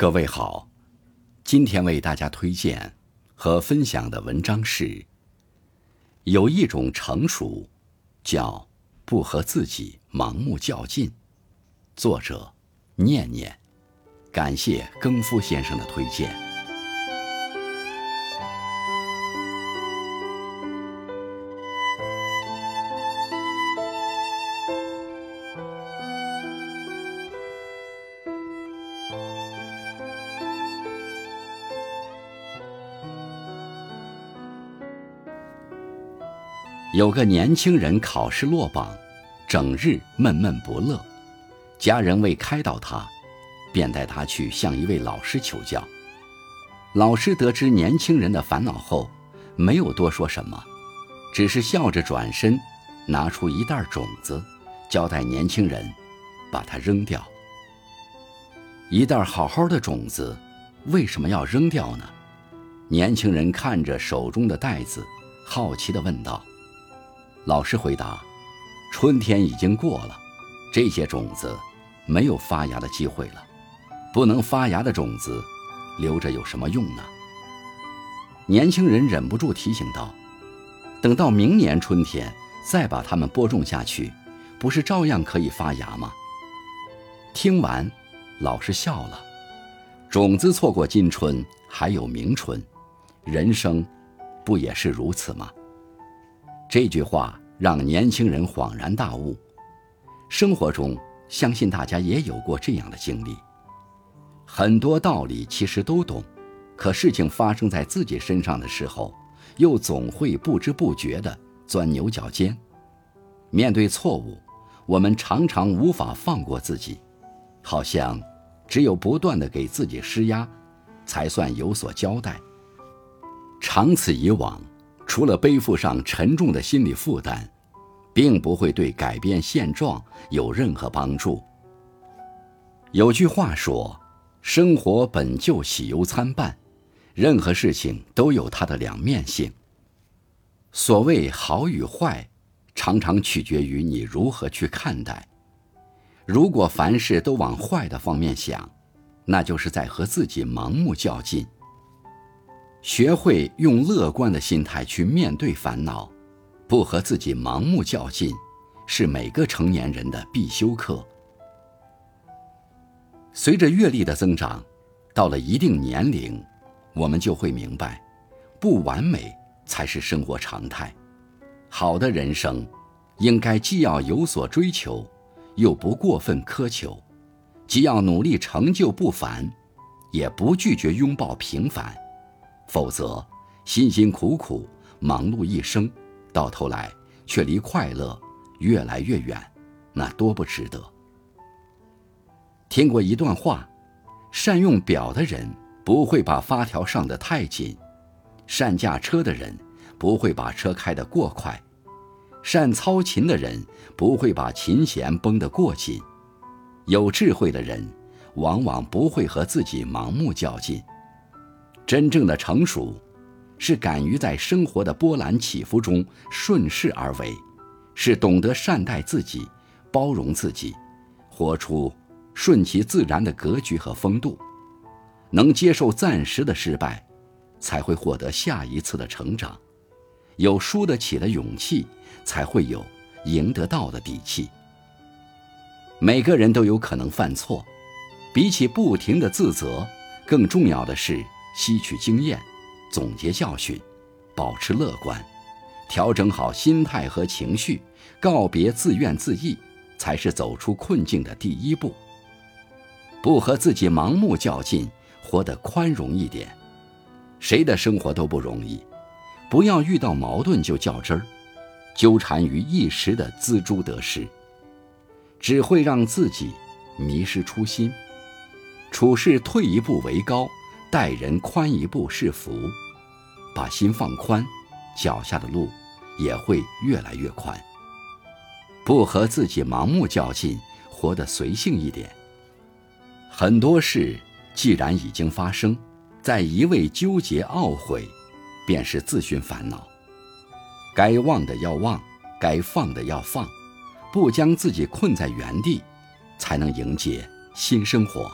各位好，今天为大家推荐和分享的文章是：有一种成熟，叫不和自己盲目较劲。作者：念念，感谢更夫先生的推荐。有个年轻人考试落榜，整日闷闷不乐。家人为开导他，便带他去向一位老师求教。老师得知年轻人的烦恼后，没有多说什么，只是笑着转身，拿出一袋种子，交代年轻人把它扔掉。一袋好好的种子，为什么要扔掉呢？年轻人看着手中的袋子，好奇地问道。老师回答：“春天已经过了，这些种子没有发芽的机会了。不能发芽的种子，留着有什么用呢？”年轻人忍不住提醒道：“等到明年春天再把它们播种下去，不是照样可以发芽吗？”听完，老师笑了：“种子错过今春，还有明春，人生不也是如此吗？”这句话让年轻人恍然大悟。生活中，相信大家也有过这样的经历。很多道理其实都懂，可事情发生在自己身上的时候，又总会不知不觉地钻牛角尖。面对错误，我们常常无法放过自己，好像只有不断地给自己施压，才算有所交代。长此以往。除了背负上沉重的心理负担，并不会对改变现状有任何帮助。有句话说：“生活本就喜忧参半，任何事情都有它的两面性。”所谓好与坏，常常取决于你如何去看待。如果凡事都往坏的方面想，那就是在和自己盲目较劲。学会用乐观的心态去面对烦恼，不和自己盲目较劲，是每个成年人的必修课。随着阅历的增长，到了一定年龄，我们就会明白，不完美才是生活常态。好的人生，应该既要有所追求，又不过分苛求；既要努力成就不凡，也不拒绝拥抱平凡。否则，辛辛苦苦忙碌一生，到头来却离快乐越来越远，那多不值得。听过一段话：善用表的人不会把发条上的太紧，善驾车的人不会把车开得过快，善操琴的人不会把琴弦绷得过紧，有智慧的人往往不会和自己盲目较劲。真正的成熟，是敢于在生活的波澜起伏中顺势而为，是懂得善待自己、包容自己，活出顺其自然的格局和风度，能接受暂时的失败，才会获得下一次的成长。有输得起的勇气，才会有赢得到的底气。每个人都有可能犯错，比起不停的自责，更重要的是。吸取经验，总结教训，保持乐观，调整好心态和情绪，告别自怨自艾，才是走出困境的第一步。不和自己盲目较劲，活得宽容一点。谁的生活都不容易，不要遇到矛盾就较真儿，纠缠于一时的锱铢得失，只会让自己迷失初心。处事退一步为高。待人宽一步是福，把心放宽，脚下的路也会越来越宽。不和自己盲目较劲，活得随性一点。很多事既然已经发生，再一味纠结懊悔，便是自寻烦恼。该忘的要忘，该放的要放，不将自己困在原地，才能迎接新生活。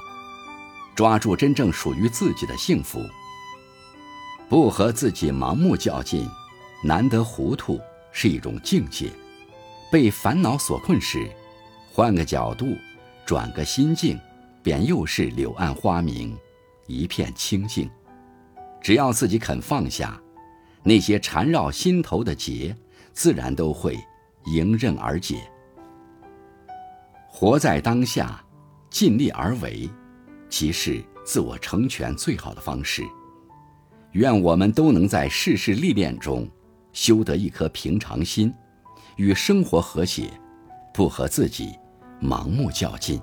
抓住真正属于自己的幸福。不和自己盲目较劲，难得糊涂是一种境界。被烦恼所困时，换个角度，转个心境，便又是柳暗花明，一片清净。只要自己肯放下，那些缠绕心头的结，自然都会迎刃而解。活在当下，尽力而为，即是自我成全最好的方式。愿我们都能在世事历练中，修得一颗平常心。与生活和谐，不和自己盲目较劲。